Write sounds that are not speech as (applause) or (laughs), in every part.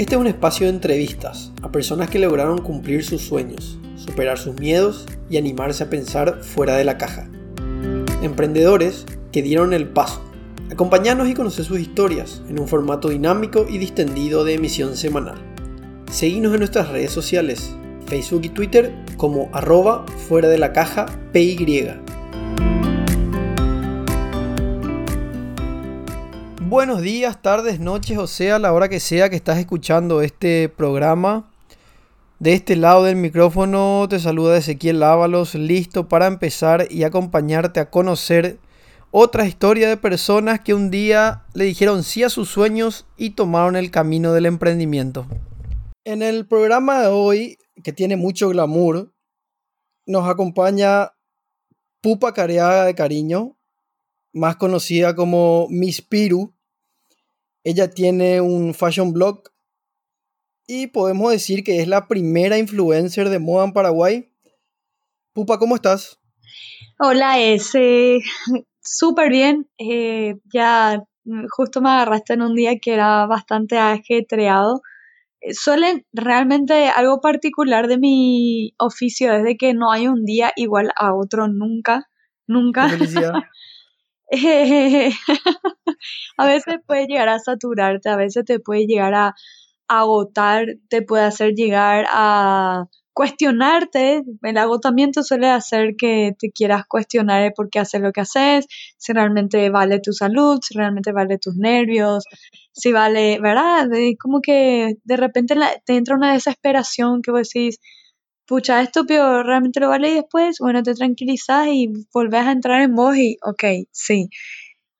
Este es un espacio de entrevistas a personas que lograron cumplir sus sueños, superar sus miedos y animarse a pensar fuera de la caja. Emprendedores que dieron el paso. Acompañarnos y conocer sus historias en un formato dinámico y distendido de emisión semanal. Seguimos en nuestras redes sociales, Facebook y Twitter como arroba fuera de la caja PY. Buenos días, tardes, noches, o sea, la hora que sea que estás escuchando este programa. De este lado del micrófono te saluda Ezequiel Ábalos, listo para empezar y acompañarte a conocer otra historia de personas que un día le dijeron sí a sus sueños y tomaron el camino del emprendimiento. En el programa de hoy, que tiene mucho glamour, nos acompaña Pupa Careaga de Cariño, más conocida como Miss Piru, ella tiene un fashion blog y podemos decir que es la primera influencer de moda en Paraguay. Pupa, ¿cómo estás? Hola, ese. Súper bien. Eh, ya justo me agarraste en un día que era bastante ajetreado. Eh, suele realmente algo particular de mi oficio es de que no hay un día igual a otro nunca, nunca. (laughs) a veces puede llegar a saturarte, a veces te puede llegar a agotar, te puede hacer llegar a cuestionarte. El agotamiento suele hacer que te quieras cuestionar por qué haces lo que haces, si realmente vale tu salud, si realmente vale tus nervios, si vale, ¿verdad? Como que de repente te entra una desesperación que vos decís, pucha, estúpido, realmente lo vale y después, bueno, te tranquilizas y volvés a entrar en vos y, ok, sí.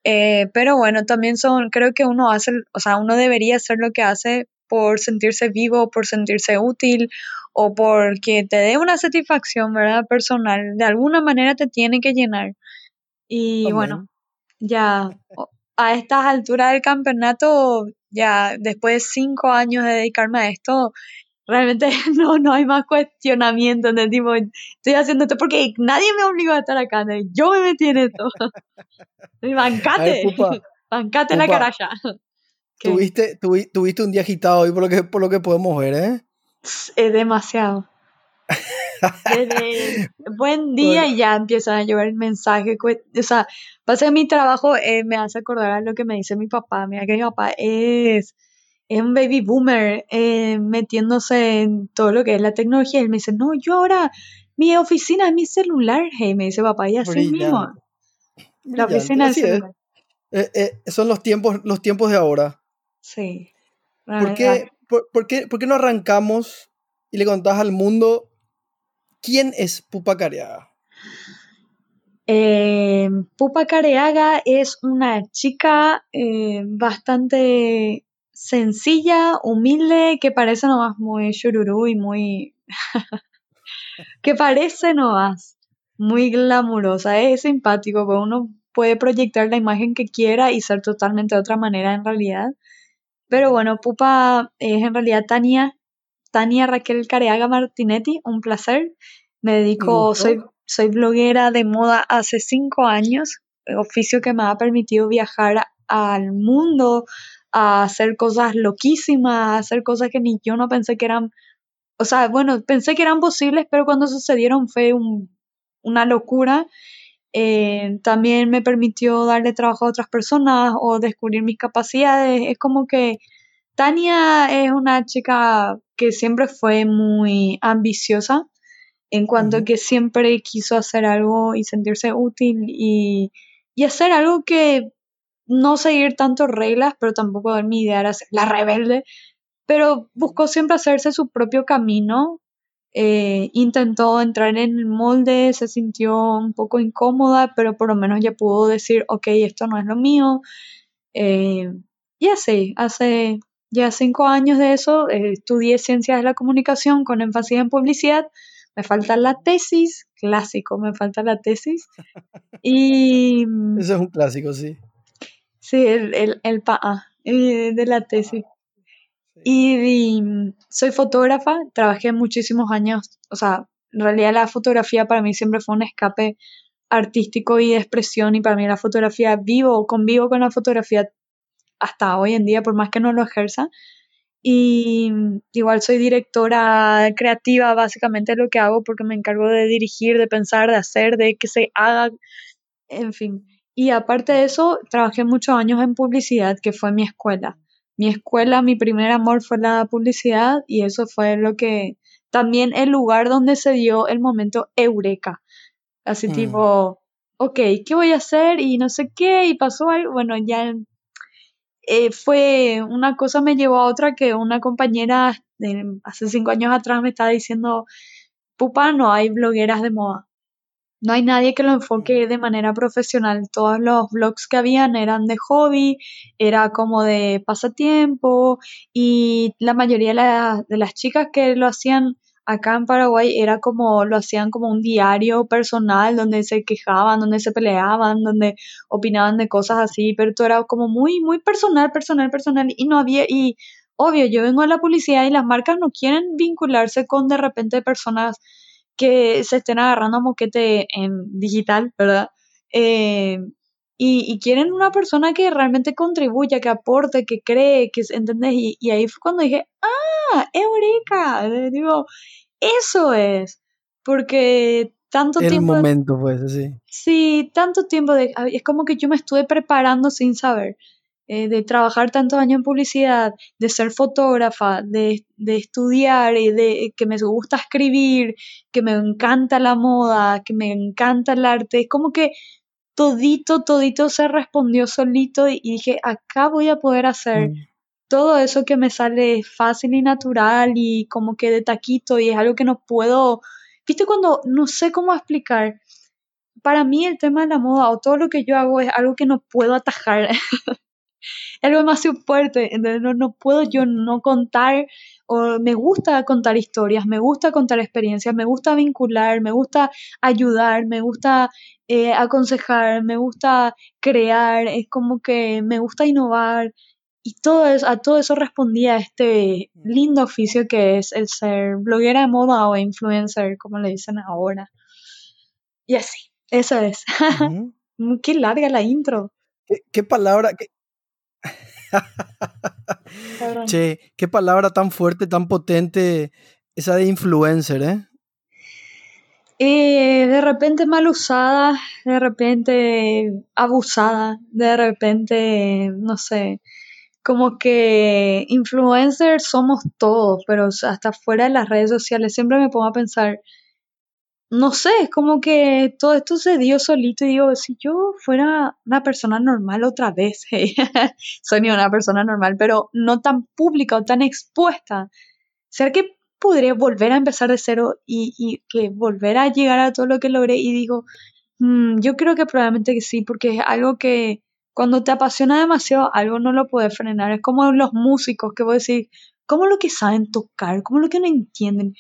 Eh, pero bueno, también son, creo que uno hace, o sea, uno debería hacer lo que hace por sentirse vivo, por sentirse útil o porque te dé una satisfacción, ¿verdad? Personal, de alguna manera te tiene que llenar. Y bueno, ya a estas alturas del campeonato, ya después de cinco años de dedicarme a esto, realmente (laughs) no, no hay más cuestionamiento, de tipo, estoy haciendo esto porque nadie me obligó a estar acá, yo me metí en esto. (laughs) bancate, bancate la caralla. ¿Tuviste, tuviste un día agitado hoy por lo que, por lo que podemos ver, ¿eh? Es demasiado. (laughs) buen día y ya empiezan a llover mensajes. O sea, pasa mi trabajo eh, me hace acordar a lo que me dice mi papá. Mira que mi papá es es un baby boomer eh, metiéndose en todo lo que es la tecnología. Él me dice, no, yo ahora, mi oficina es mi celular, hey, me dice papá, y así mismo. La oficina es celular. Eh, eh, son los tiempos, los tiempos de ahora. Sí. ¿Por qué, por, qué, ¿Por qué no arrancamos y le contás al mundo quién es Pupa Careaga? Pupa Careaga es una chica bastante sencilla, humilde, que parece nomás muy chururú y muy... (laughs) que parece nomás muy glamurosa, es simpático, porque uno puede proyectar la imagen que quiera y ser totalmente de otra manera en realidad. Pero bueno, Pupa es en realidad Tania, Tania Raquel Careaga Martinetti, un placer. Me dedico, soy, soy bloguera de moda hace cinco años, oficio que me ha permitido viajar al mundo, a hacer cosas loquísimas, a hacer cosas que ni yo no pensé que eran, o sea, bueno, pensé que eran posibles, pero cuando sucedieron fue una locura. Eh, también me permitió darle trabajo a otras personas o descubrir mis capacidades. Es como que Tania es una chica que siempre fue muy ambiciosa en cuanto a que siempre quiso hacer algo y sentirse útil y, y hacer algo que no seguir tanto reglas, pero tampoco mi idea era ser la rebelde, pero buscó siempre hacerse su propio camino, eh, intentó entrar en el molde, se sintió un poco incómoda, pero por lo menos ya pudo decir, ok, esto no es lo mío. Eh, y así, hace ya cinco años de eso, eh, estudié ciencias de la comunicación con énfasis en publicidad. Me falta la tesis, clásico, me falta la tesis. Y... (laughs) Eso es un clásico, sí. Sí, el, el, el PAA eh, de la tesis. Y, soy fotógrafa, trabajé muchísimos años, o sea, en realidad la fotografía para mí siempre fue un escape artístico y de expresión y para mí la fotografía vivo, convivo con la fotografía hasta hoy en día, por más que no lo ejerza. Y igual soy directora creativa, básicamente lo que hago porque me encargo de dirigir, de pensar, de hacer, de que se haga, en fin. Y aparte de eso, trabajé muchos años en publicidad, que fue mi escuela. Mi escuela, mi primer amor fue la publicidad y eso fue lo que, también el lugar donde se dio el momento eureka. Así Mm, tipo, ok, ¿qué voy a hacer? Y no sé qué, y pasó algo, bueno, ya eh, fue una cosa me llevó a otra que una compañera de hace cinco años atrás me estaba diciendo, pupa, no hay blogueras de moda. No hay nadie que lo enfoque de manera profesional. Todos los blogs que habían eran de hobby, era como de pasatiempo y la mayoría de, la- de las chicas que lo hacían acá en Paraguay era como lo hacían como un diario personal donde se quejaban, donde se peleaban, donde opinaban de cosas así, pero todo era como muy muy personal, personal, personal y no había y obvio, yo vengo de la publicidad y las marcas no quieren vincularse con de repente personas que se estén agarrando a moquete en digital, ¿verdad? Eh, y, y quieren una persona que realmente contribuya, que aporte, que cree, que, ¿entendés? Y, y ahí fue cuando dije, ¡ah! ¡Eureka! Digo, eso es. Porque tanto el tiempo, de- momento, pues, sí. sí, tanto tiempo de, es como que yo me estuve preparando sin saber. Eh, de trabajar tantos años en publicidad, de ser fotógrafa, de, de estudiar, y de que me gusta escribir, que me encanta la moda, que me encanta el arte. Es como que todito, todito se respondió solito y, y dije, acá voy a poder hacer Mm, todo eso que me sale fácil y natural y como que de taquito y es algo que no puedo, viste cuando no sé cómo explicar. Para mí el tema de la moda o todo lo que yo hago es algo que no puedo atajar, (laughs) algo demasiado fuerte, entonces no, no puedo yo no contar, o me gusta contar historias, me gusta contar experiencias, me gusta vincular, me gusta ayudar, me gusta eh, aconsejar, me gusta crear, es como que me gusta innovar y todo eso, a todo eso respondía este lindo oficio que es el ser bloguera de moda o influencer, como le dicen ahora. Y así, eso es. ujú. (laughs) Qué larga la intro. ¿Qué, qué palabra, qué- Che, qué palabra tan fuerte, tan potente esa de influencer, ¿eh? Eh, de repente mal usada, de repente abusada, de repente, no sé, como que influencers somos todos, pero hasta fuera de las redes sociales siempre me pongo a pensar, no sé, es como que todo esto se dio solito y digo, si yo fuera una persona normal otra vez, (laughs) soy ni una persona normal, pero no tan pública o tan expuesta, ¿será que podría volver a empezar de cero y, y que volver a llegar a todo lo que logré? Y digo, mm, yo creo que probablemente sí, porque es algo que cuando te apasiona demasiado, algo no lo puedes frenar. Es como los músicos que vos decís, ¿cómo lo que saben tocar? ¿Cómo lo que no entienden?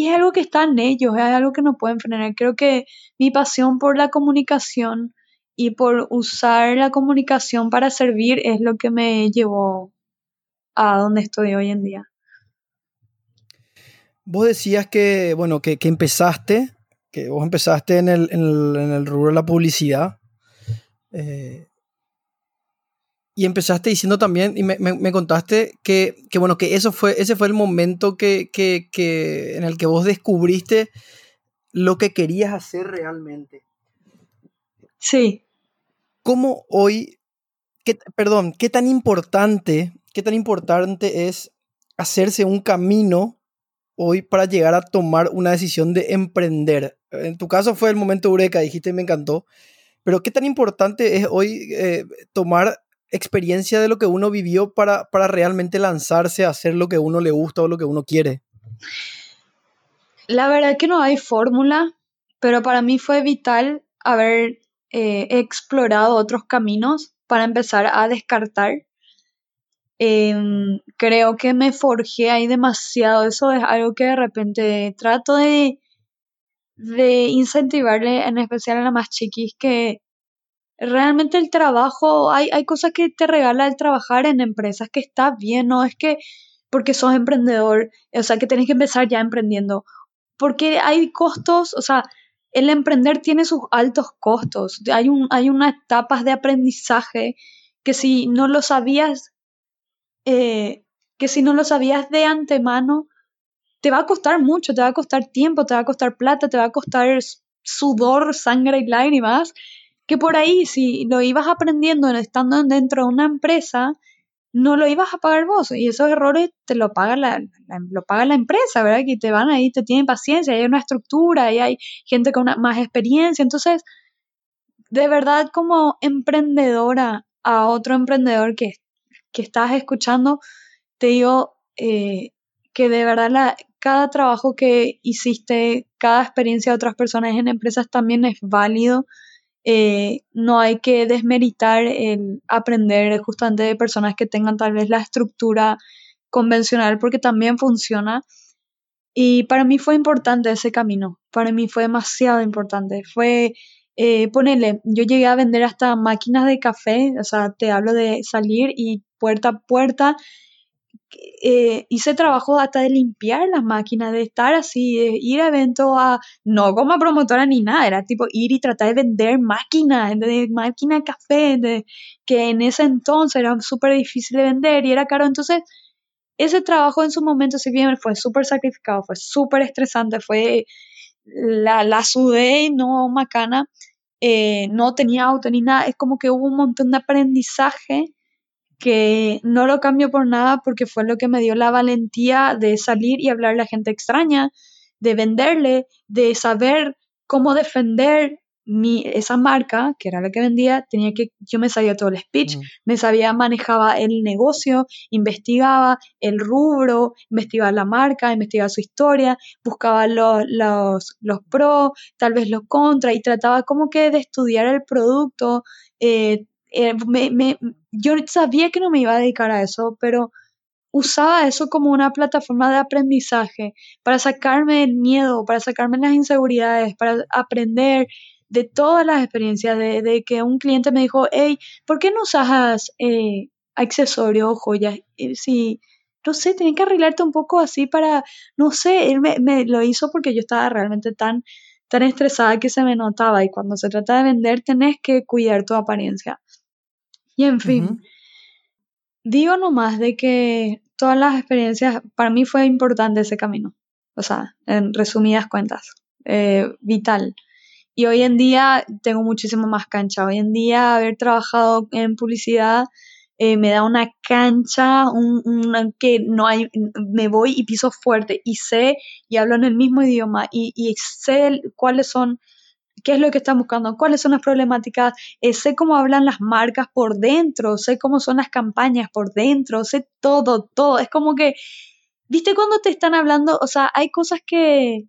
Y es algo que está en ellos, es algo que no pueden frenar. Creo que mi pasión por la comunicación y por usar la comunicación para servir es lo que me llevó a donde estoy hoy en día. Vos decías que, bueno, que, que empezaste, que vos empezaste en el, en el, rubro de la publicidad. eh, y empezaste diciendo también, y me, me- me contaste que, que, bueno, que eso fue, ese fue el momento que, que, que, en el que vos descubriste lo que querías hacer realmente. Sí, ¿Cómo hoy, qué, perdón, qué tan importante, qué tan importante es hacerse un camino hoy para llegar a tomar una decisión de emprender? En tu caso fue el momento eureka, dijiste, me encantó, pero qué tan importante es hoy eh, tomar experiencia de lo que uno vivió para, para realmente lanzarse a hacer lo que uno le gusta o lo que uno quiere. La verdad que no hay fórmula, pero para mí fue vital haber eh, explorado otros caminos para empezar a descartar. Em, creo que me forjé ahí demasiado. Eso es algo que de repente trato de, de incentivarle, en especial a las más chiquis, que realmente el trabajo, hay, hay cosas que te regala el trabajar en empresas que está bien, no es que porque sos emprendedor, o sea, que tenés que empezar ya emprendiendo porque hay costos, o sea, el emprender tiene sus altos costos. Hay, un, hay unas etapas de aprendizaje que si no lo sabías eh, que si no lo sabías de antemano, te va a costar mucho, te va a costar tiempo, te va a costar plata, te va a costar sudor, sangre y lágrimas, que por ahí si lo ibas aprendiendo estando dentro de una empresa, no lo ibas a pagar vos y esos errores te lo paga la, lo paga la empresa, ¿verdad? Que te van ahí, te tienen paciencia, hay una estructura y hay gente con más experiencia. Entonces, de verdad como emprendedora a otro emprendedor que, que estás escuchando, te digo eh, que de verdad cada trabajo que hiciste, cada experiencia de otras personas en empresas también es válido eh, no hay que desmeritar el aprender justamente de personas que tengan tal vez la estructura convencional porque también funciona. Y para mí fue importante ese camino, para mí fue demasiado importante. Fue, eh, ponele, yo llegué a vender hasta máquinas de café, o sea, te hablo de salir y puerta a puerta eh, hice trabajo hasta de limpiar las máquinas, de estar así, de ir a eventos a, no como promotora ni nada, era tipo ir y tratar de vender máquinas, de máquina de café, que en ese entonces era súper difícil de vender y era caro. Entonces, ese trabajo en su momento, si bien fue súper sacrificado, fue súper estresante, fue la, la sudé no macana, eh, no tenía auto ni nada, es como que hubo un montón de aprendizaje que no lo cambio por nada porque fue lo que me dio la valentía de salir y hablarle a gente extraña, de venderle, de saber cómo defender mi, esa marca, que era la que vendía, tenía que, yo me sabía todo el speech, mm. me sabía, manejaba el negocio, investigaba el rubro, investigaba la marca, investigaba su historia, buscaba los, los, los pros, tal vez los contras, y trataba como que de estudiar el producto, eh, eh, me, yo sabía que no me iba a dedicar a eso, pero usaba eso como una plataforma de aprendizaje para sacarme el miedo, para sacarme las inseguridades, para aprender de todas las experiencias, de, que un cliente me dijo, hey, ¿por qué no usas eh, accesorios o joyas? si, no sé, tenía que arreglarte un poco así para, no sé, él me, me, lo hizo porque yo estaba realmente tan, tan estresada que se me notaba y cuando se trata de vender tenés que cuidar tu apariencia. Y en fin, digo nomás de que todas las experiencias, para mí fue importante ese camino. O sea, en resumidas cuentas, eh, vital. Y hoy en día tengo muchísimo más cancha. Hoy en día haber trabajado en publicidad eh, me da una cancha, un, que no hay, me voy y piso fuerte y sé y hablo en el mismo idioma y, y sé cuáles son qué es lo que están buscando, cuáles son las problemáticas, eh, sé cómo hablan las marcas por dentro, sé cómo son las campañas por dentro, sé todo, todo. Es como que, viste cuando te están hablando, o sea, hay cosas que,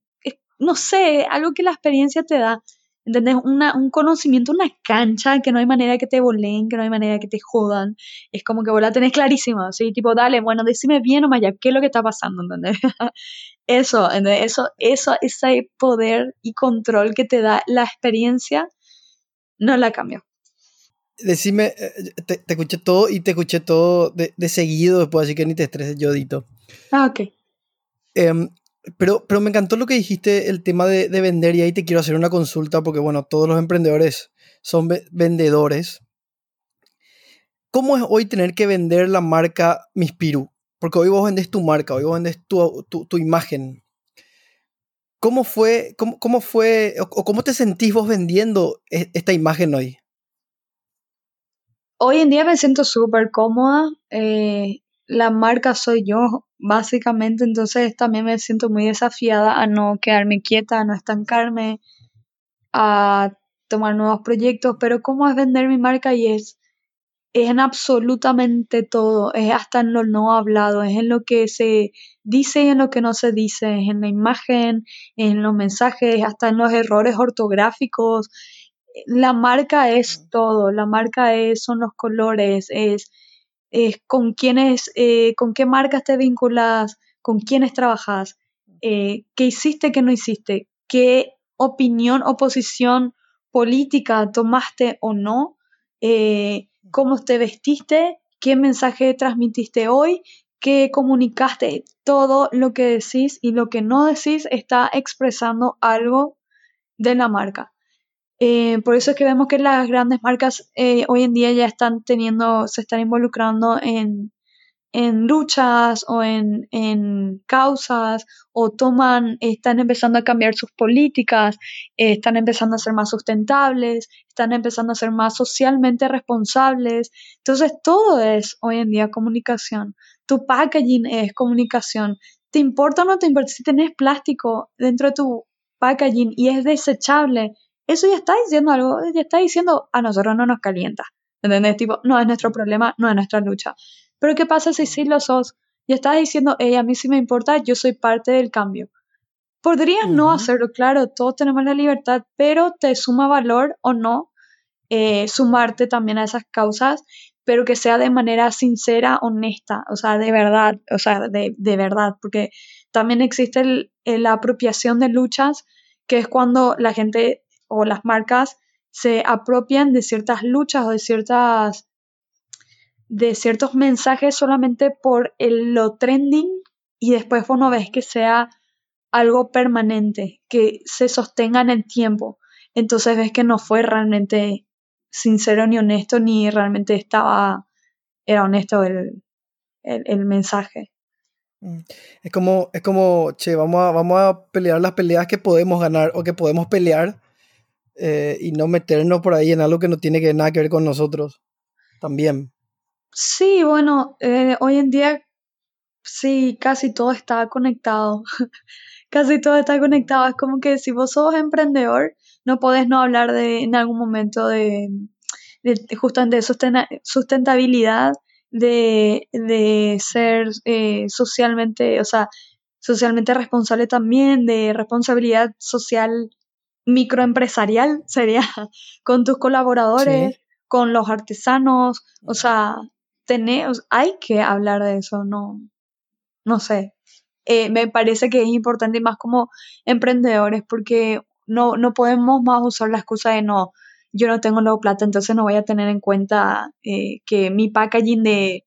no sé, algo que la experiencia te da. ¿Entendés? Una, un conocimiento, una cancha que no hay manera que te volen, que no hay manera que te jodan. Es como que vos la tenés clarísima, ¿sí? Tipo, dale, bueno, decime bien o más ya, ¿qué es lo que está pasando? ¿Entendés? (laughs) Eso, eso, eso, ese poder y control que te da la experiencia, no la cambio. Decime, eh, te, escuché todo y te escuché todo de, seguido después, así que ni te estreses, Yodito. Ah, ok. Em, pero, pero me encantó lo que dijiste, el tema de, de, vender, y ahí te quiero hacer una consulta, porque bueno, todos los emprendedores son vendedores. ¿Cómo es hoy tener que vender la marca Mispiru? Porque hoy vos vendes tu marca, hoy vos vendes tu, tu, imagen. ¿Cómo fue, cómo, cómo fue, o, cómo te sentís vos vendiendo e, esta imagen hoy? Hoy en día me siento súper cómoda. Eh, la marca soy yo, básicamente, entonces también me siento muy desafiada a no quedarme quieta, a no estancarme, a tomar nuevos proyectos, pero cómo es vender mi marca y es es en absolutamente todo, es hasta en lo no hablado, es en lo que se dice y en lo que no se dice, es en la imagen, en los mensajes, hasta en los errores ortográficos. La marca es todo, la marca es, son los colores, es, con quiénes, eh, con qué marcas te vinculas, con quiénes trabajas, eh, qué hiciste, qué no hiciste, qué opinión o posición política tomaste o no. Eh, cómo te vestiste, qué mensaje transmitiste hoy, qué comunicaste. Todo lo que decís y lo que no decís está expresando algo de la marca. Eh, por eso es que vemos que las grandes marcas eh, hoy en día ya están teniendo, se están involucrando en en luchas o en, en, causas o toman, están empezando a cambiar sus políticas, eh, están empezando a ser más sustentables, están empezando a ser más socialmente responsables. Entonces todo es hoy en día comunicación. Tu packaging es comunicación. ¿Te importa o no te importa si tenés plástico dentro de tu packaging y es desechable? Eso ya está diciendo algo, ya está diciendo a nosotros no nos calienta. ¿Entendés? Tipo, no es nuestro problema, no es nuestra lucha. Pero ¿qué pasa si sí lo sos? Y estás diciendo, hey, a mí sí me importa, yo soy parte del cambio. Podrías no hacerlo, claro, todos tenemos la libertad, pero te suma valor o no eh, sumarte también a esas causas, pero que sea de manera sincera, honesta, o sea, de verdad, o sea, de, de verdad, porque también existe la apropiación de luchas, que es cuando la gente o las marcas se apropian de ciertas luchas o de ciertas de ciertos mensajes solamente por el, lo trending y después vos ves que sea algo permanente, que se sostenga en el tiempo. Entonces ves que no fue realmente sincero ni honesto, ni realmente estaba, era honesto el, el, mensaje. Mm. Es como, es como, che, vamos a, vamos a pelear las peleas que podemos ganar o que podemos pelear eh, y no meternos por ahí en algo que no tiene nada que ver con nosotros también. Sí, bueno, eh, hoy en día sí, casi todo está conectado. (laughs) casi todo está conectado. Es como que si vos sos emprendedor, no podés no hablar de en algún momento de, de justamente de sustentabilidad, de, de ser eh, socialmente, o sea, socialmente responsable también, de responsabilidad social microempresarial sería (laughs) con tus colaboradores, con los artesanos, o sea, hay que hablar de eso, no, no sé. Eh, me parece que es importante y más como emprendedores porque no, no podemos más usar la excusa de no, yo no tengo nuevo plata, entonces no voy a tener en cuenta eh, que mi packaging de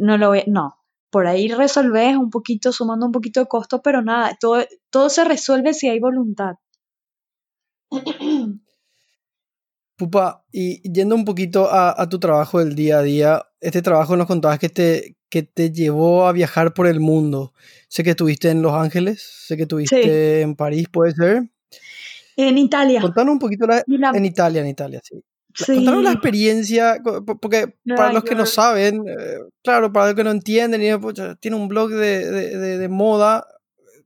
no lo voy, no. Por ahí resolves un poquito, sumando un poquito de costo, pero nada, todo, todo se resuelve si hay voluntad. Pupa, y yendo un poquito a, tu trabajo del día a día, este trabajo nos contabas que te, que te llevó a viajar por el mundo. Sé que estuviste en Los Ángeles, sé que estuviste en París, ¿puede ser? En Italia. Contanos un poquito en Italia, en Italia, sí. Contanos la experiencia, porque para los que no saben, eh, claro, para los que no entienden, tiene un blog de, de, moda.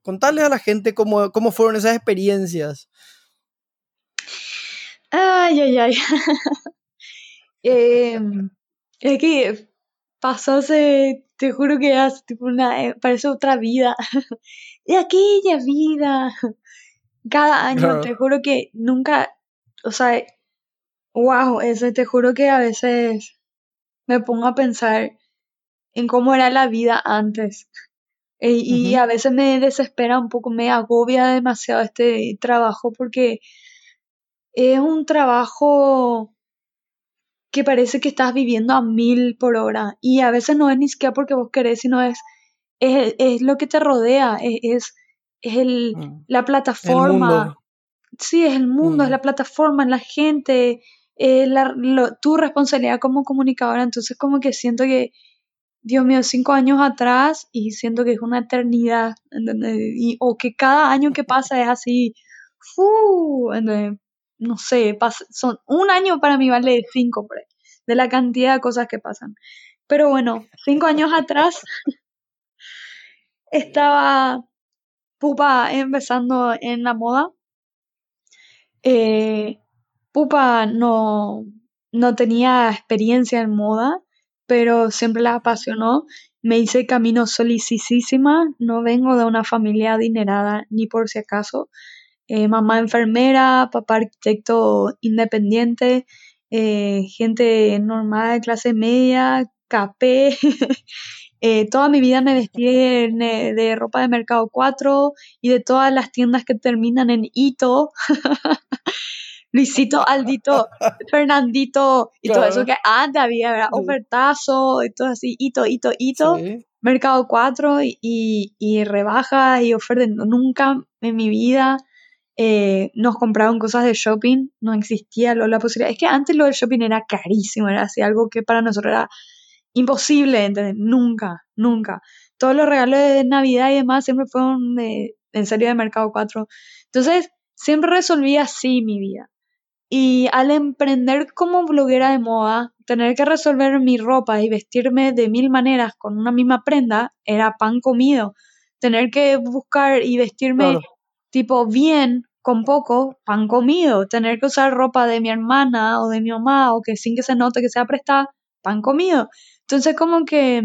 Contarles a la gente cómo, cómo fueron esas experiencias. Ay, ay, ay. (laughs) eh, es que pasó hace, te juro que hace tipo una, eh, parece otra vida. (laughs) de aquella vida. Cada año, te juro que nunca, o sea, wow, ese, te juro que a veces me pongo a pensar en cómo era la vida antes. E, y a veces me desespera un poco, me agobia demasiado este trabajo porque es un trabajo que parece que estás viviendo a mil por hora y a veces no es ni siquiera porque vos querés, sino es, es, lo que te rodea, es, es, el, mm. la plataforma. sí, es el mundo, es mm. la plataforma, es la gente, es la, tu responsabilidad como comunicadora. Entonces como que siento que, Dios mío, cinco años atrás y siento que es una eternidad, Y, o que cada año que pasa es así, ¡fu! No sé, son un año para mí vale cinco, por de la cantidad de cosas que pasan. Pero bueno, cinco años atrás estaba Pupa empezando en la moda. Eh, Pupa no, no tenía experiencia en moda, pero siempre la apasionó. Me hice camino solicísima, no vengo de una familia adinerada ni por si acaso. Eh, mamá enfermera, papá arquitecto independiente, eh, gente normal, clase media, capé. (laughs) Eh, toda mi vida me vestí de, ropa de Mercado 4 y de todas las tiendas que terminan en Ito. (laughs) Luisito, Aldito, Fernandito y todo eso que antes había, ¿verdad? Ofertazo y todo así, Ito, Ito, Ito. Mercado 4 y, y rebajas y ofertas. Nunca en mi vida eh, nos compraban cosas de shopping, no existía la posibilidad. Es que antes lo del shopping era carísimo, era así algo que para nosotros era imposible, ¿entendés? Nunca, nunca. Todos los regalos de Navidad y demás siempre fueron de, en serio de Mercado 4. Entonces, siempre resolví así mi vida. Y al emprender como bloguera de moda, tener que resolver mi ropa y vestirme de mil maneras con una misma prenda era pan comido. Tener que buscar y vestirme tipo bien con poco, pan comido. Tener que usar ropa de mi hermana o de mi mamá o que sin que se note que sea prestada, pan comido. Entonces como que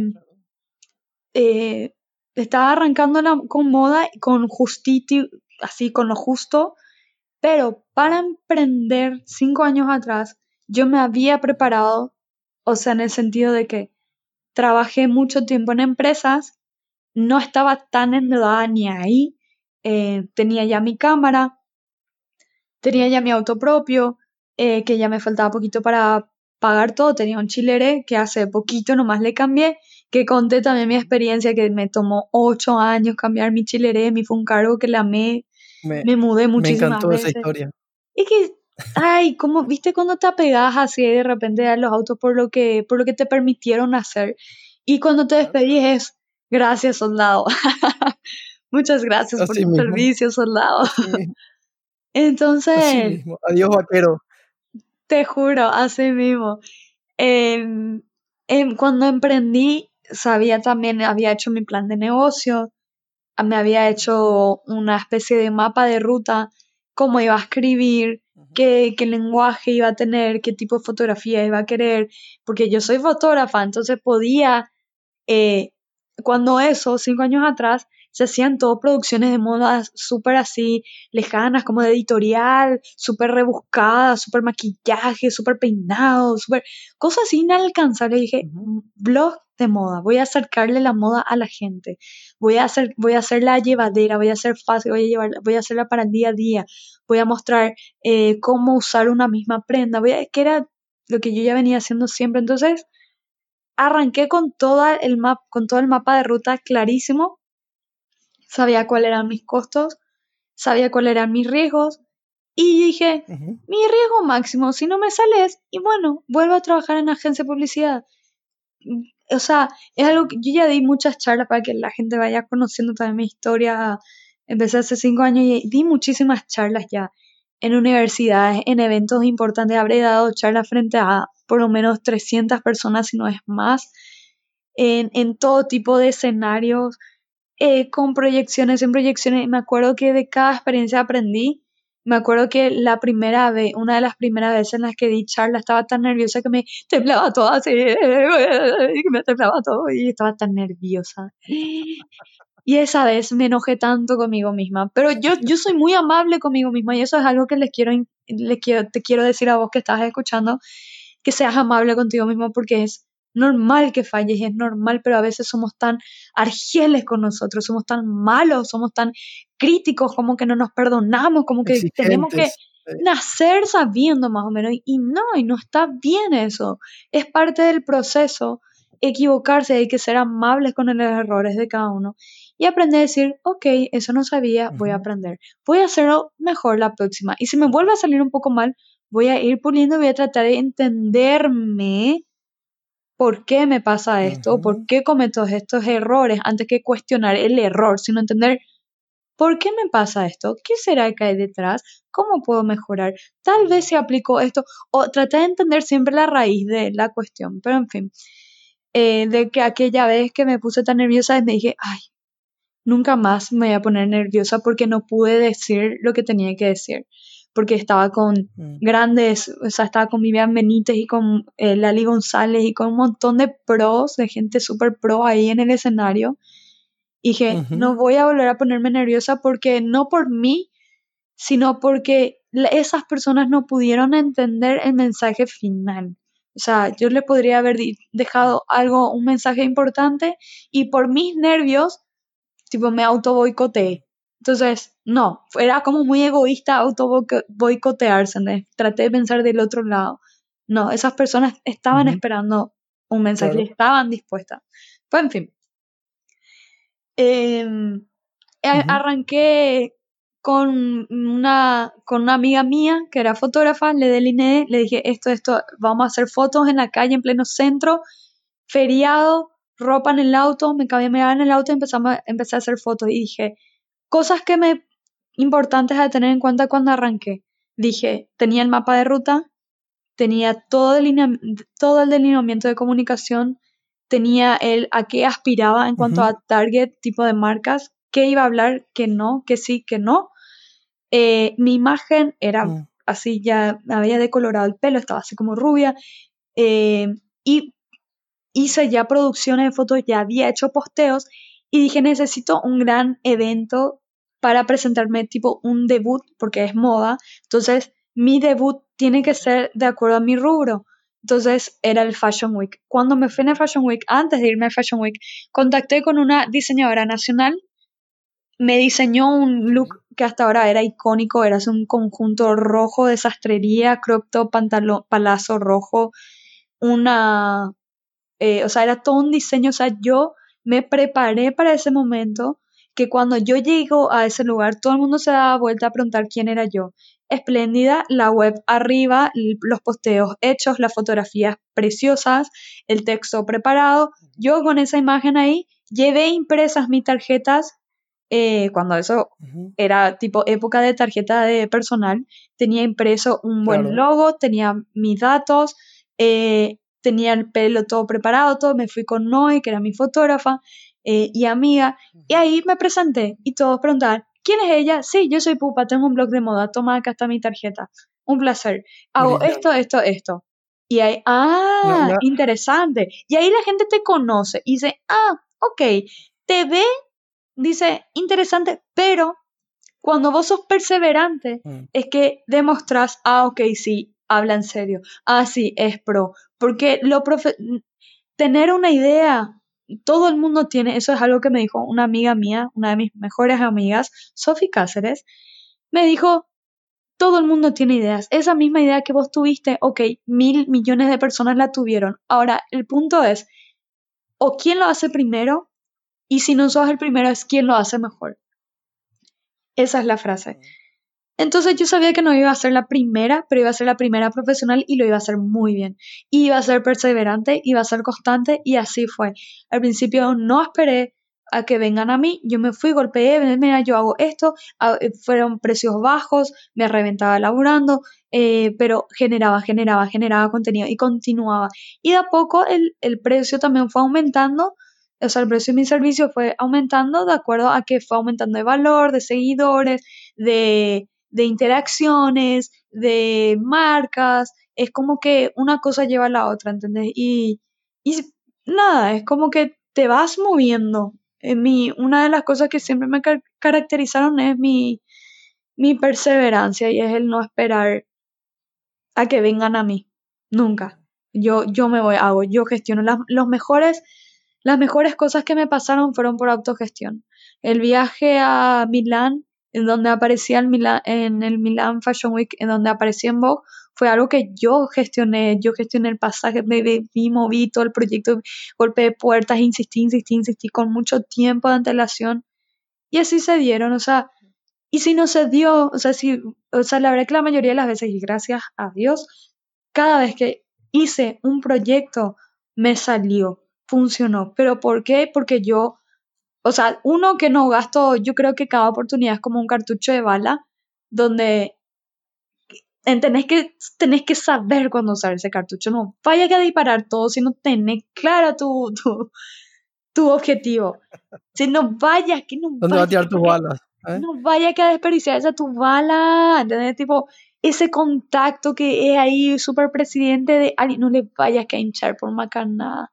eh, estaba arrancando con moda, con justito, así con lo justo pero para emprender cinco años atrás, yo me había preparado, o sea, en el sentido de que trabajé mucho tiempo en empresas, no estaba tan endeudada ni ahí, eh, tenía ya mi cámara, tenía ya mi auto propio, eh, que ya me faltaba poquito para pagar todo, tenía un chilere que hace poquito nomás le cambié, que conté también mi experiencia que me tomó ocho años cambiar mi chilere, me fue un cargo que la amé me, mudé muchísimas Me encantó esa historia. Y que, ay, como, viste cuando te apegas así de repente a los autos por lo que, por lo que te permitieron hacer. Y cuando te despedís es, gracias, soldado. (laughs) Muchas gracias por tu servicio, soldado. (laughs) Entonces. Adiós, vaquero. Te juro, así mismo. Em, em, cuando emprendí, sabía también, había hecho mi plan de negocio, me había hecho una especie de mapa de ruta, cómo iba a escribir, qué, qué, lenguaje iba a tener, qué tipo de fotografía iba a querer, porque yo soy fotógrafa, entonces podía, eh, cuando eso, cinco años atrás, se hacían todo producciones de moda súper así, lejanas, como de editorial, súper rebuscadas, súper maquillaje, súper peinado, súper... cosas así inalcanzables. Y dije, blog de moda, voy a acercarle la moda a la gente, voy a hacer, voy a hacerla llevadera, voy a hacer fácil, voy a llevar, voy a hacerla para el día a día, voy a mostrar eh, cómo usar una misma prenda, voy a, que era lo que yo ya venía haciendo siempre. Entonces, arranqué con, toda el map, con todo el mapa de ruta clarísimo sabía cuáles eran mis costos, sabía cuáles eran mis riesgos y dije, mi riesgo máximo, si no me sales, y bueno, vuelvo a trabajar en agencia de publicidad. O sea, es algo que yo ya di muchas charlas para que la gente vaya conociendo también mi historia. Empecé hace cinco años y di muchísimas charlas ya en universidades, en eventos importantes. Habré dado charlas frente a por lo menos 300 personas, si no es más, en, en todo tipo de escenarios, eh, con proyecciones en proyecciones. Me acuerdo que de cada experiencia aprendí. Me acuerdo que la primera vez, una de las primeras veces en las que di charla, estaba tan nerviosa que me temblaba todo así, (laughs) que me temblaba todo y estaba tan nerviosa. Y esa vez me enojé tanto conmigo misma. Pero yo, yo soy muy amable conmigo misma y eso es algo que les quiero, les quiero, te quiero decir a vos que estás escuchando, que seas amable contigo mismo porque es normal que falles, es normal, pero a veces somos tan argeles con nosotros, somos tan malos, somos tan críticos, como que no nos perdonamos, como que tenemos que nacer sabiendo más o menos. Y no, y no está bien eso. Es parte del proceso equivocarse, hay que ser amables con los errores de cada uno y aprender a decir, ok, eso no sabía, voy a aprender, voy a hacerlo mejor la próxima. Y si me vuelve a salir un poco mal, voy a ir puliendo, voy a tratar de entenderme por qué me pasa esto, por qué cometo estos errores, antes que cuestionar el error, sino entender por qué me pasa esto, qué será que hay detrás, cómo puedo mejorar, tal vez se aplicó esto, o tratar de entender siempre la raíz de la cuestión, pero en fin, eh, de que aquella vez que me puse tan nerviosa me dije, ay, nunca más me voy a poner nerviosa porque no pude decir lo que tenía que decir porque estaba con mm. grandes, o sea, estaba con Vivian Benítez y con eh, Lali González y con un montón de pros, de gente súper pro ahí en el escenario. Y dije, no voy a volver a ponerme nerviosa porque no por mí, sino porque esas personas no pudieron entender el mensaje final. O sea, yo le podría haber dejado algo, un mensaje importante y por mis nervios, tipo, me auto boicoteé. Entonces, no, era como muy egoísta auto boicotearse, traté de pensar del otro lado. No, esas personas estaban esperando un mensaje, estaban dispuestas. Pues en fin. Em, arranqué con una, con una amiga mía que era fotógrafa, le delineé, le dije esto, esto, vamos a hacer fotos en la calle en pleno centro, feriado, ropa en el auto, me cambiaba en el auto y empezamos, empecé a hacer fotos y dije, cosas que me importantes a tener en cuenta cuando arranqué. Dije, tenía el mapa de ruta, tenía todo el, todo el delineamiento de comunicación, tenía el a qué aspiraba en cuanto a target, tipo de marcas, qué iba a hablar, qué no, qué sí, qué no. Eh, mi imagen era mm. así, ya me había decolorado el pelo, estaba así como rubia. Eh, y hice ya producciones de fotos, ya había hecho posteos y dije necesito un gran evento para presentarme tipo un debut porque es moda. Entonces mi debut tiene que ser de acuerdo a mi rubro. Entonces era el Fashion Week. Cuando me fui el Fashion Week, antes de irme al Fashion Week, contacté con una diseñadora nacional. Me diseñó un look que hasta ahora era icónico, era un conjunto rojo de sastrería, crop top, pantalón, palazo rojo, una, eh, o sea, era todo un diseño, o sea, yo me preparé para ese momento que cuando yo llego a ese lugar, todo el mundo se daba vuelta a preguntar quién era yo. Espléndida, la web arriba, los posteos hechos, las fotografías preciosas, el texto preparado. Yo con esa imagen ahí llevé impresas mis tarjetas eh, cuando eso era tipo época de tarjeta de personal, tenía impreso un buen logo, tenía mis datos, eh, tenía el pelo todo preparado, todo, me fui con Noé, que era mi fotógrafa eh, y amiga, y ahí me presenté y todos preguntaban, ¿quién es ella? Sí, yo soy Pupa, tengo un blog de moda, toma acá está mi tarjeta, un placer, hago esto, esto, esto. Y ahí, ah, interesante. Y ahí la gente te conoce y dice, ah, ok, te ve dice, interesante, pero cuando vos sos perseverante, mm. es que demostrás, ah, ok, sí, habla en serio, ah, sí, es pro, porque lo tener una idea, todo el mundo tiene, eso es algo que me dijo una amiga mía, una de mis mejores amigas, Sofi Cáceres, me dijo, todo el mundo tiene ideas. Esa misma idea que vos tuviste, ok, mil millones de personas la tuvieron. Ahora, el punto es, o quién lo hace primero y si no sos el primero, es quien lo hace mejor. Esa es la frase. Entonces yo sabía que no iba a ser la primera, pero iba a ser la primera profesional y lo iba a hacer muy bien. iba a ser perseverante, iba a ser constante y así fue. Al principio no esperé a que vengan a mí, yo me fui, golpeé, mira, yo hago esto, eh, fueron precios bajos, me reventaba laburando, eh, pero generaba, generaba, generaba contenido y continuaba. Y de a poco el, el precio también fue aumentando o sea, el precio de mi servicio fue aumentando de acuerdo a que fue aumentando de valor, de seguidores, de, interacciones, de marcas. Es como que una cosa lleva a la otra, ¿entendés? Y, y nada, es como que te vas moviendo. En mi, una de las cosas que siempre me caracterizaron es mi, mi perseverancia y es el no esperar a que vengan a mí. Nunca. Yo, yo me voy, hago, yo gestiono. los mejores las mejores cosas que me pasaron fueron por autogestión. El viaje a Milán, en donde aparecía el en el Milán Fashion Week, en donde aparecía en Vogue, fue algo que yo gestioné, yo gestioné el pasaje, me, moví todo el proyecto, golpeé puertas, insistí, insistí, insistí con mucho tiempo de antelación y así se dieron, o sea, y si no se dio, o sea, si, o sea, la verdad que la mayoría de las veces, y gracias a Dios, cada vez que hice un proyecto me salió, funcionó. ¿Pero por qué? Porque yo, o sea, uno que no gasto, yo creo que cada oportunidad es como un cartucho de bala, donde tenés que, tenés que saber cuándo usar ese cartucho. No vaya a disparar todo si no tenés clara tu, tu, objetivo. Si no vayas, que no ¿Dónde va a tirar tus balas? ¿Eh? No vaya a desperdiciar esa tu bala. ¿Entendés? Tipo, ese contacto que es ahí, super presidente de alguien, no le vayas a hinchar por macanada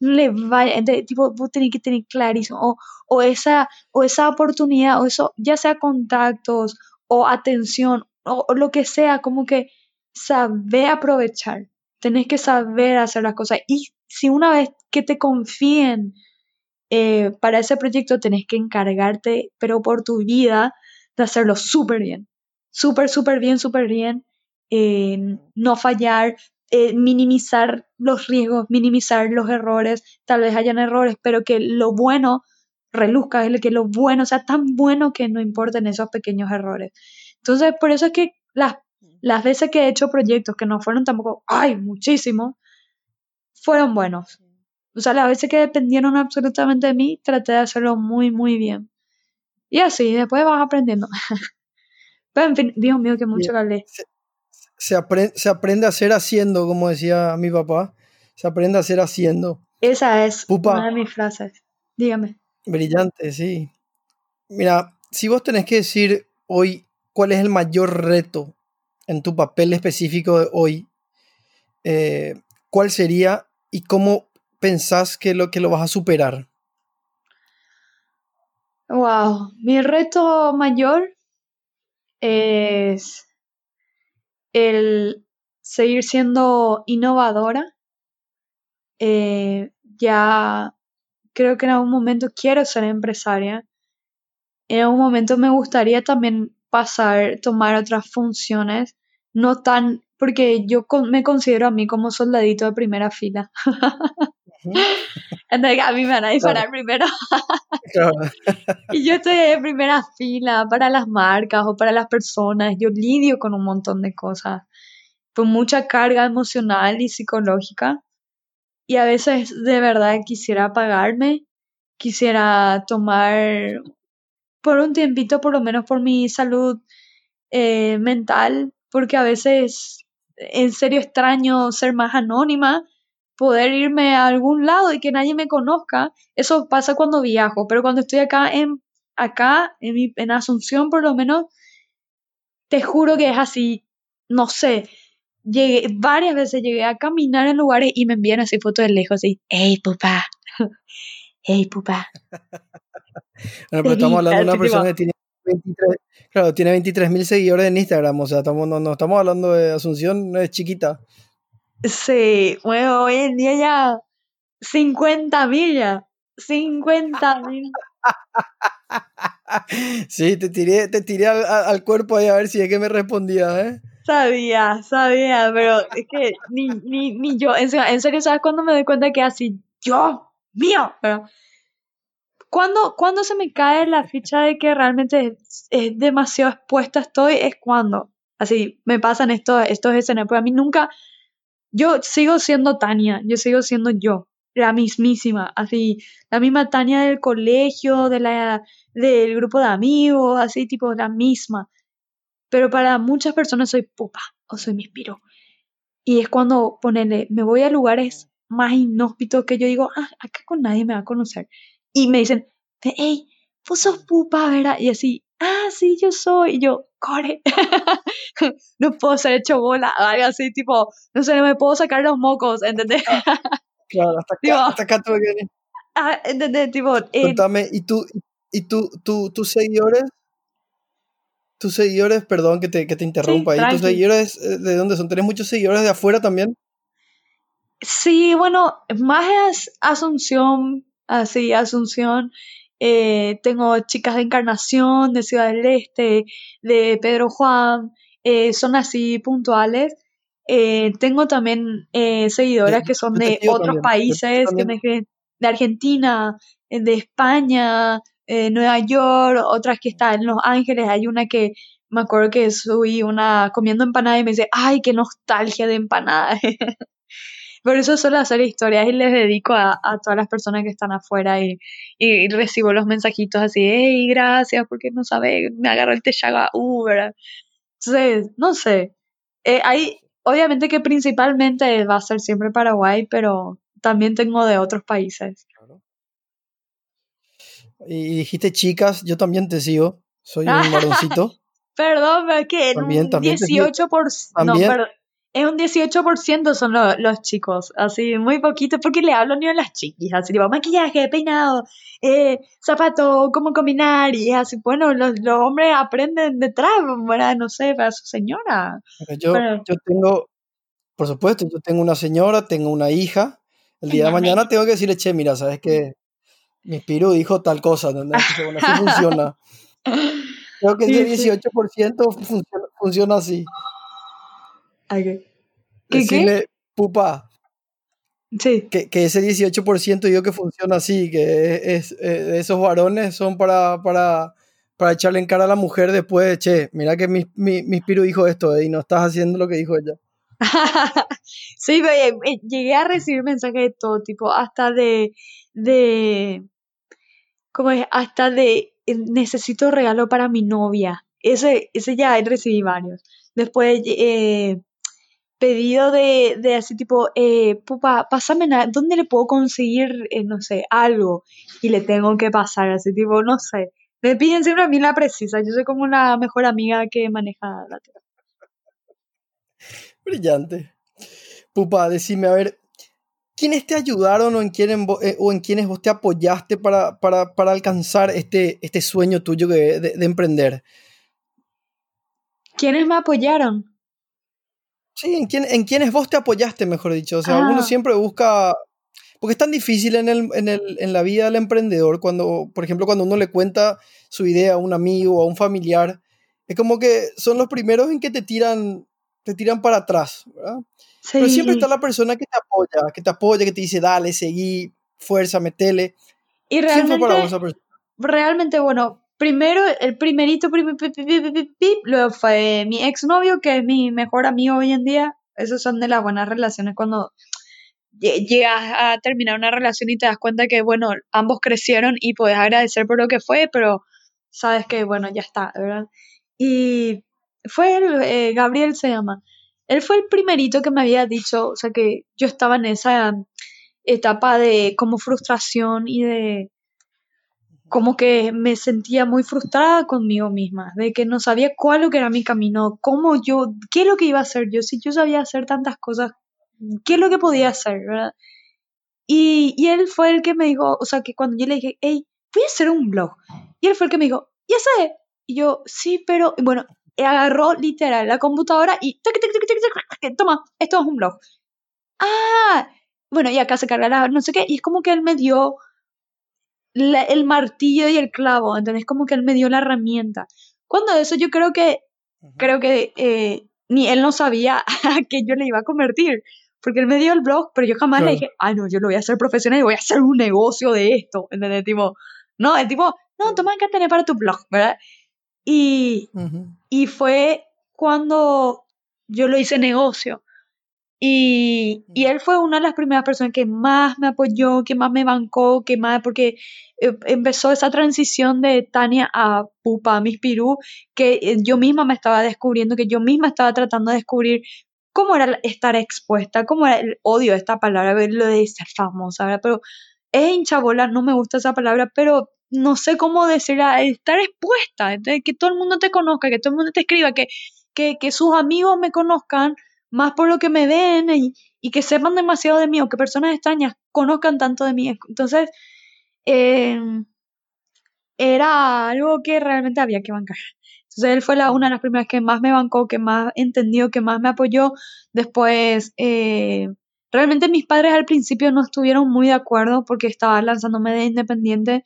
le vaya, tipo, vos tenés que tener clarísimo, o, o, esa, o esa oportunidad, o eso, ya sea contactos, o atención, o, lo que sea, como que saber aprovechar, tenés que saber hacer las cosas, y si una vez que te confíen eh, para ese proyecto, tenés que encargarte, pero por tu vida, de hacerlo súper bien, súper, súper bien, súper bien, eh, no fallar, eh, minimizar los riesgos, minimizar los errores, tal vez hayan errores, pero que lo bueno reluzca, que lo bueno sea tan bueno que no importen esos pequeños errores. Entonces, por eso es que las, las veces que he hecho proyectos que no fueron tampoco, ay, muchísimo, fueron buenos. O sea, las veces que dependieron absolutamente de mí, traté de hacerlo muy, muy bien. Y así, después vas aprendiendo. (laughs) Pero en fin, Dios mío, que mucho que hablé. Se, se, aprende, se aprende a hacer haciendo, como decía mi papá. Se aprende a hacer haciendo. Esa es Pupa. una de mis frases. Dígame. Brillante, sí. Mira, si vos tenés que decir hoy cuál es el mayor reto en tu papel específico de hoy, eh, ¿cuál sería y cómo pensás que lo, que lo vas a superar? Wow, mi reto mayor es el seguir siendo innovadora. Eh, ya creo que en algún momento quiero ser empresaria. En algún momento me gustaría también pasar, tomar otras funciones, no tan, porque yo me considero a mí como soldadito de primera fila. (laughs) (laughs) Entonces a mí me van a Claro, disparar primero. (laughs) claro. Y yo estoy en primera fila para las marcas o para las personas. Yo lidio con un montón de cosas, con mucha carga emocional y psicológica. Y a veces de verdad quisiera apagarme, quisiera tomar por un tiempito, por lo menos por mi salud eh, mental, porque a veces en serio extraño ser más anónima, poder irme a algún lado y que nadie me conozca. Eso pasa cuando viajo, pero cuando estoy acá en, acá en, mi- en Asunción por lo menos, te juro que es así, no sé. Llegué, varias veces llegué a caminar en lugares y me envían así fotos de lejos y, hey, pupa, (laughs) hey, Bueno, te pero estamos hablando de una persona que tiene 23, claro, tiene 23 mil seguidores en Instagram, o sea, estamos, no, no estamos hablando de Asunción, no es chiquita. Sí, bueno, hoy en día ya 50 mil ya, 50 mil. (laughs) Sí, te tiré, te tiré al, al- cuerpo ahí a ver si es que me respondía, ¿eh? Sabía, sabía, pero es que ni, ni, ni yo, en serio, en serio, ¿sabes cuándo me doy cuenta que así, yo, mío? Pero, cuando, cuando se me cae la ficha de que realmente es, es demasiado expuesta estoy, es cuando, así, me pasan estos, estos escenarios, pero a mí nunca, yo sigo siendo Tania, yo sigo siendo yo, la mismísima, así, la misma Tania del colegio, de la, del grupo de amigos, así, tipo, la misma. Pero para muchas personas soy pupa o soy mi piro. Y es cuando, ponele, me voy a lugares más inhóspitos que yo digo, ah, acá con nadie me va a conocer. Y me dicen, hey, vos sos pupa, ¿verdad? Y así, ah, sí, yo soy. Y yo, core, (laughs) no puedo ser hecho bola, algo así, tipo, no sé, no me puedo sacar los mocos, ¿entendés? Claro, hasta Tipo, acá, hasta acá que venir. ah, ¿entendés? Tipo, eh, Contame, ¿y tú, y tú, tú, tus seguidores? Tus seguidores, perdón que te, que te sí, interrumpa ahí, tus tranqui. seguidores, eh, ¿de dónde son? ¿Tenés muchos seguidores de afuera también? Sí, bueno, más es Asunción, así, Asunción. Eh, tengo chicas de Encarnación, de Ciudad del Este, de Pedro Juan, eh, son así puntuales. Eh, tengo también seguidoras que son de otros también, países, que me de Argentina, de España, Nueva York, otras que están en Los Ángeles. Hay una que me acuerdo que subí una comiendo empanada y me dice, ay, qué nostalgia de empanada. (laughs) Por eso suelo hacer historias y les dedico a, a todas las personas que están afuera y, y recibo los mensajitos así, hey, gracias, porque no sabe, me agarró el Texaga Uber. Entonces, no sé. Eh, hay, obviamente que principalmente va a ser siempre Paraguay, pero también tengo de otros países. Claro. Y dijiste chicas, yo también te sigo, soy un (laughs) varoncito, Perdón, pero es que en también, un también te sigo, 18%, por, no, también, perdón, en un 18% son lo- los chicos, así, muy poquito, porque le hablo ni a las chiquis, así, tipo, maquillaje, peinado, eh, zapato, cómo combinar, y es así, bueno, los, los hombres aprenden detrás, ¿verdad? No sé, para su señora, yo, pero, yo tengo, por supuesto, yo tengo una señora, tengo una hija, el día de mañana tengo que decirle, che, mira, sabes que mi Piru dijo tal cosa. Entonces, bueno, así funciona. (laughs) Creo que ese Sí, sí. 18% funciona, funciona así. ¿Qué, qué? Decirle, pupa, Sí. que, que ese 18% digo que funciona así, que es, eh, esos varones son para, para, para echarle en cara a la mujer después, che, mira que mi, mi, mi Piru dijo esto eh, y no estás haciendo lo que dijo ella. (laughs) sí, llegué a recibir mensajes de todo tipo, hasta de, de, ¿cómo es? Hasta de, eh, necesito regalo para mi novia. Ese, ese ya recibí varios. Después, eh, pedido de, de así tipo, eh, pupa, pásame, ¿dónde le puedo conseguir, eh, no sé, algo? Y le tengo que pasar, así tipo, no sé. Me piden siempre a mí la precisa, yo soy como una mejor amiga que maneja la tierra. Brillante. Pupa, decime, a ver, ¿quiénes te ayudaron o en, quién, eh, o en quiénes vos te apoyaste para, para, para alcanzar este, este sueño tuyo de, de, de emprender? ¿Quiénes me apoyaron? Sí, ¿en, quién, en quiénes vos te apoyaste, mejor dicho. O sea, uno ah. siempre busca... Porque es tan difícil en, el, en, el, en la vida del emprendedor cuando, por ejemplo, cuando uno le cuenta su idea a un amigo o a un familiar, es como que son los primeros en que te tiran, te tiran para atrás, ¿verdad? Sí. Pero siempre está la persona que te apoya, que te apoya, que te dice, dale, seguí, fuerza, metele. Y realmente, para vos realmente, bueno, Primero, el primerito, luego fue mi exnovio, que es mi mejor amigo hoy en día. Esos son de las buenas relaciones cuando llegas a terminar una relación y te das cuenta que, bueno, ambos crecieron y puedes agradecer por lo que fue, pero sabes que, bueno, ya está, ¿verdad? Y fue el, eh, Gabriel se llama. Él fue el primerito que me había dicho, o sea, que yo estaba en esa etapa de como frustración y de como que me sentía muy frustrada conmigo misma, de que no sabía cuál lo era mi camino, cómo yo, qué es lo que iba a hacer yo, si yo sabía hacer tantas cosas, qué es lo que podía hacer, ¿verdad? Y, y él fue el que me dijo, o sea, que cuando yo le dije, hey, voy a hacer un blog, y él fue el que me dijo, ya sé, y yo, sí, pero, bueno, agarró literal la computadora y, toma, esto es un blog. Ah, bueno, y acá se cargará no sé qué, y es como que él me dio el martillo y el clavo, ¿entendés? Como que él me dio la herramienta. Cuando eso yo creo que, creo que eh, ni él no sabía (laughs) a qué yo le iba a convertir, porque él me dio el blog, pero yo jamás le dije, ay no, yo lo voy a hacer profesional y voy a hacer un negocio de esto, ¿entendés? Tipo, no, el tipo, no, toma que tener para tu blog, ¿verdad? Y, y fue cuando yo lo hice negocio. Y, y, él fue una de las primeras personas que más me apoyó, que más me bancó, que más, porque eh, empezó esa transición de Tania a Pupa, a Miss Pirú, que eh, yo misma me estaba descubriendo, que yo misma estaba tratando de descubrir cómo era estar expuesta, cómo era el odio de esta palabra, lo de ser famosa, ¿verdad? Pero es hinchabola, no me gusta esa palabra, pero no sé cómo decirla, estar expuesta, que todo el mundo te conozca, que todo el mundo te escriba, que, que, que sus amigos me conozcan más por lo que me ven y, y, que sepan demasiado de mí o que personas extrañas conozcan tanto de mí. Entonces, eh, era algo que realmente había que bancar. Entonces, él fue la, una de las primeras que más me bancó, que más entendió, que más me apoyó. Después, eh, realmente mis padres al principio no estuvieron muy de acuerdo porque estaba lanzándome de independiente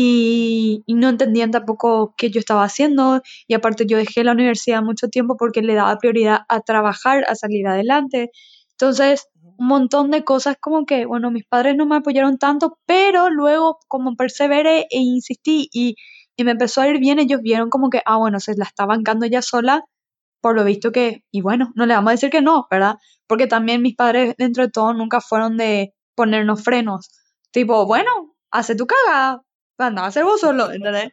y, no entendían tampoco qué yo estaba haciendo y aparte yo dejé la universidad mucho tiempo porque le daba prioridad a trabajar, a salir adelante. Entonces, un montón de cosas como que, bueno, mis padres no me apoyaron tanto, pero luego como perseveré e insistí y, y me empezó a ir bien, ellos vieron como que, ah, bueno, se la está bancando ya sola, por lo visto que, y bueno, no le vamos a decir que no, ¿verdad? Porque también mis padres, dentro de todo, nunca fueron de ponernos frenos. Tipo, bueno, hace tu cagada, anda a hacer vos solo, ¿entendés?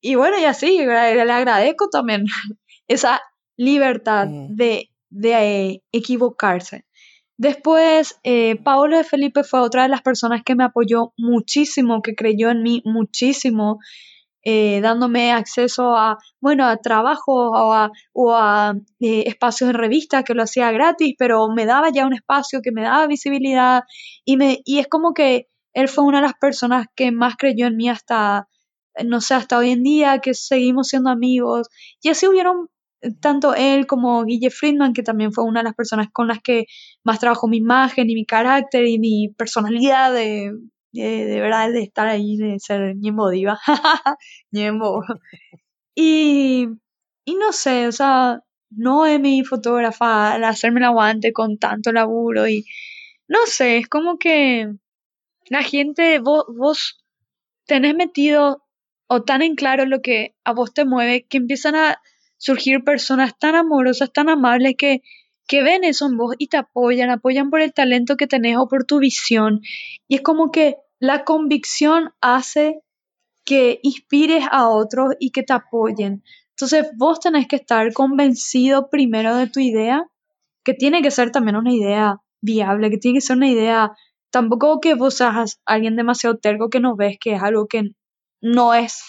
Y bueno, y así, le agradezco también (laughs) esa libertad mm. de, de eh, equivocarse. Después, eh, Paolo de Felipe fue otra de las personas que me apoyó muchísimo, que creyó en mí muchísimo, eh, dándome acceso a, bueno, a trabajo o a, o a espacios en revista que lo hacía gratis, pero me daba ya un espacio que me daba visibilidad y, me, y es como que él fue una de las personas que más creyó en mí hasta, no sé, hasta hoy en día, que seguimos siendo amigos. Y así hubieron eh, tanto él como Guille Friedman, que también fue una de las personas con las que más trabajó mi imagen y mi carácter y mi personalidad de, de, verdad, de estar ahí, de ser Ñembo Diva. (laughs) Ñembo. Y, y no sé, o sea, no es mi fotógrafa al hacerme el aguante con tanto laburo y no sé, es como que la gente, vos, vos tenés metido o tan en claro lo que a vos te mueve que empiezan a surgir personas tan amorosas, tan amables que, que ven eso en vos y te apoyan, apoyan por el talento que tenés o por tu visión. Y es como que la convicción hace que inspires a otros y que te apoyen. Entonces vos tenés que estar convencido primero de tu idea, que tiene que ser también una idea viable, que tiene que ser una idea, tampoco que vos seas alguien demasiado terco que no ves que es algo que no es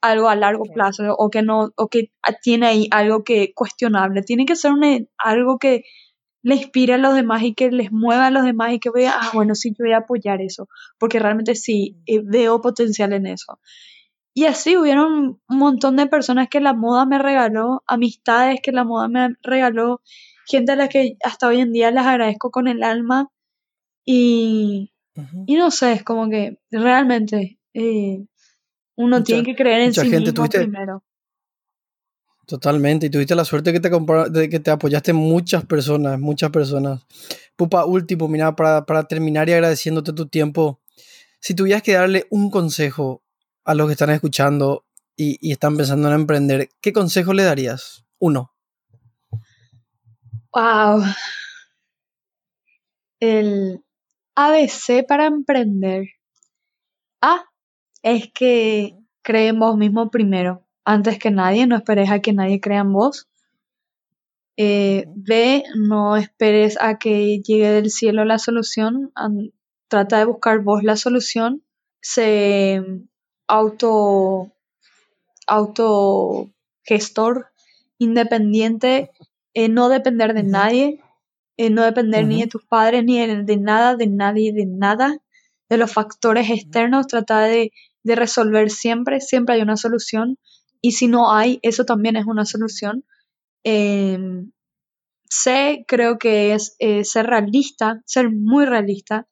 algo a largo plazo o que no o que tiene ahí algo que cuestionable. Tiene que ser algo que le inspire a los demás y que les mueva a los demás y que vea ah bueno sí yo voy a apoyar eso porque realmente sí eh, veo potencial en eso. Y así hubieron un montón de personas que la moda me regaló amistades que la moda me regaló gente a la que hasta hoy en día les agradezco con el alma y, y no sé es como que realmente eh, uno tiene que creer en sí mismo primero. Totalmente, y tuviste la suerte que te, de que te apoyaste muchas personas, muchas personas. Pupa, último, mira, para, para terminar y agradeciéndote tu tiempo, si tuvieras que darle un consejo a los que están escuchando y, y están pensando en emprender, ¿qué consejo le darías? Uno. Wow. El ABC para emprender. A es que cree en vos mismo primero, antes que nadie, no esperes a que nadie crea en vos. Eh, B, no esperes a que llegue del cielo la solución, trata de buscar vos la solución. Se auto, auto gestor, independiente, eh, no depender de nadie, eh, no depender ni de tus padres, ni de, nada, de nadie, de nada, de los factores externos, trata de de resolver siempre, siempre hay una solución. Y si no hay, eso también es una solución. Em, sé, creo que es eh, ser realista, ser muy realista,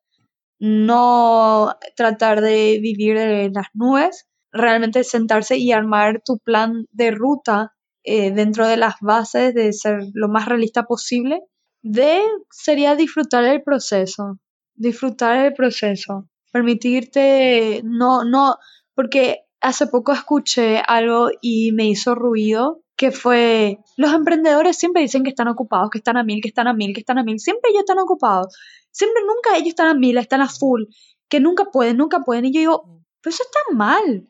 no tratar de vivir de las nubes, realmente sentarse y armar tu plan de ruta eh, dentro de las bases de ser lo más realista posible. De sería disfrutar el proceso, disfrutar el proceso permitirte, no, no, porque hace poco escuché algo y me hizo ruido, que fue, los emprendedores siempre dicen que están ocupados, que están a mil, que están a mil, que están a mil, siempre ellos están ocupados, siempre nunca ellos están a mil, están a full, que nunca pueden, nunca pueden, y yo digo, pero eso está mal,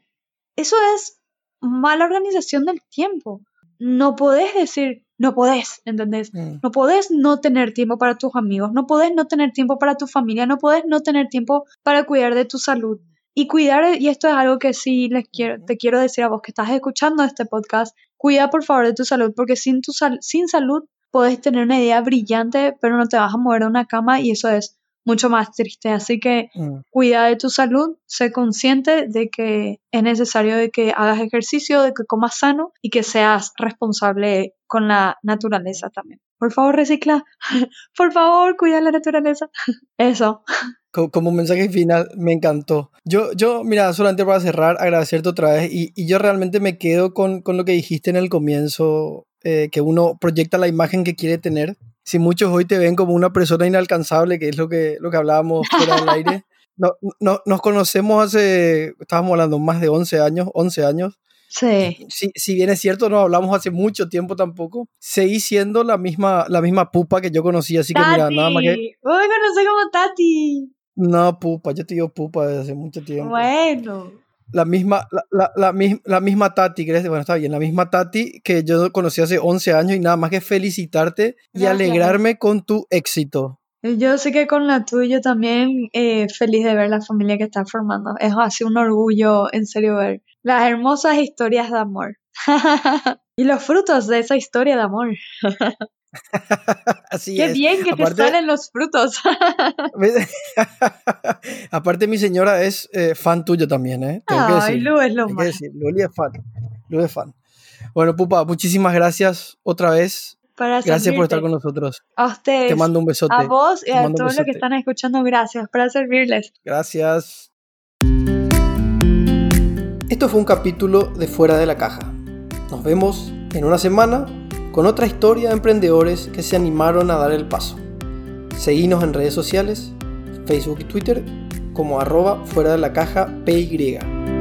eso es mala organización del tiempo, no podés decir, no podés, ¿entendés? Mm. No podés no tener tiempo para tus amigos, no podés no tener tiempo para tu familia, no podés no tener tiempo para cuidar de tu salud. Y cuidar, y esto es algo que sí les quiero, te quiero decir a vos que estás escuchando este podcast, cuida por favor de tu salud, porque sin, tu sin salud podés tener una idea brillante, pero no te vas a mover de una cama y eso es mucho más triste. Así que mm. cuida de tu salud, sé consciente de que es necesario de que hagas ejercicio, de que comas sano y que seas responsable con la naturaleza también. Por favor, recicla. (laughs) Por favor, cuida la naturaleza. (laughs) Eso. Como, un mensaje final, me encantó. Yo, yo, mira, solamente para cerrar, agradecerte otra vez. Y, y yo realmente me quedo con, con, lo que dijiste en el comienzo, eh, que uno proyecta la imagen que quiere tener si muchos hoy te ven como una persona inalcanzable, que es lo que, lo que hablábamos fuera del aire, (laughs) no, no, nos conocemos hace, estábamos hablando, más de 11 años, 11 años. Sí. Si, si bien es cierto, no hablamos hace mucho tiempo tampoco, seguí siendo la misma, la misma pupa que yo conocí, así que mira, nada más que... Uy, conocí como Tati. No, pupa, yo te digo pupa desde hace mucho tiempo. Bueno la misma, la, la, la, misma Tati. Bueno, está bien, la misma Tati que yo conocí hace 11 años y nada más que felicitarte y alegrarme con tu éxito. Yo sé que con la tuya también eh, feliz de ver la familia que estás formando. Es así un orgullo, en serio, ver las hermosas historias de amor. (laughs) y los frutos de esa historia de amor. (laughs) (laughs) Así Qué bien que te salen los frutos. (laughs) (laughs) Aparte, mi señora es eh, fan tuyo también, ¿eh? Ay, Lu es lo más. Luli es fan. Lu es fan. Bueno, Pupa, muchísimas gracias otra vez. gracias por estar con nosotros. A ustedes. Te mando un besote. A vos y a todos los que están escuchando, gracias. Para servirles. Gracias. Esto fue un capítulo de Fuera de la Caja. Nos vemos en una semana con otra historia de emprendedores que se animaron a dar el paso. Seguinos en redes sociales, Facebook y Twitter como arroba fuera de la caja PY.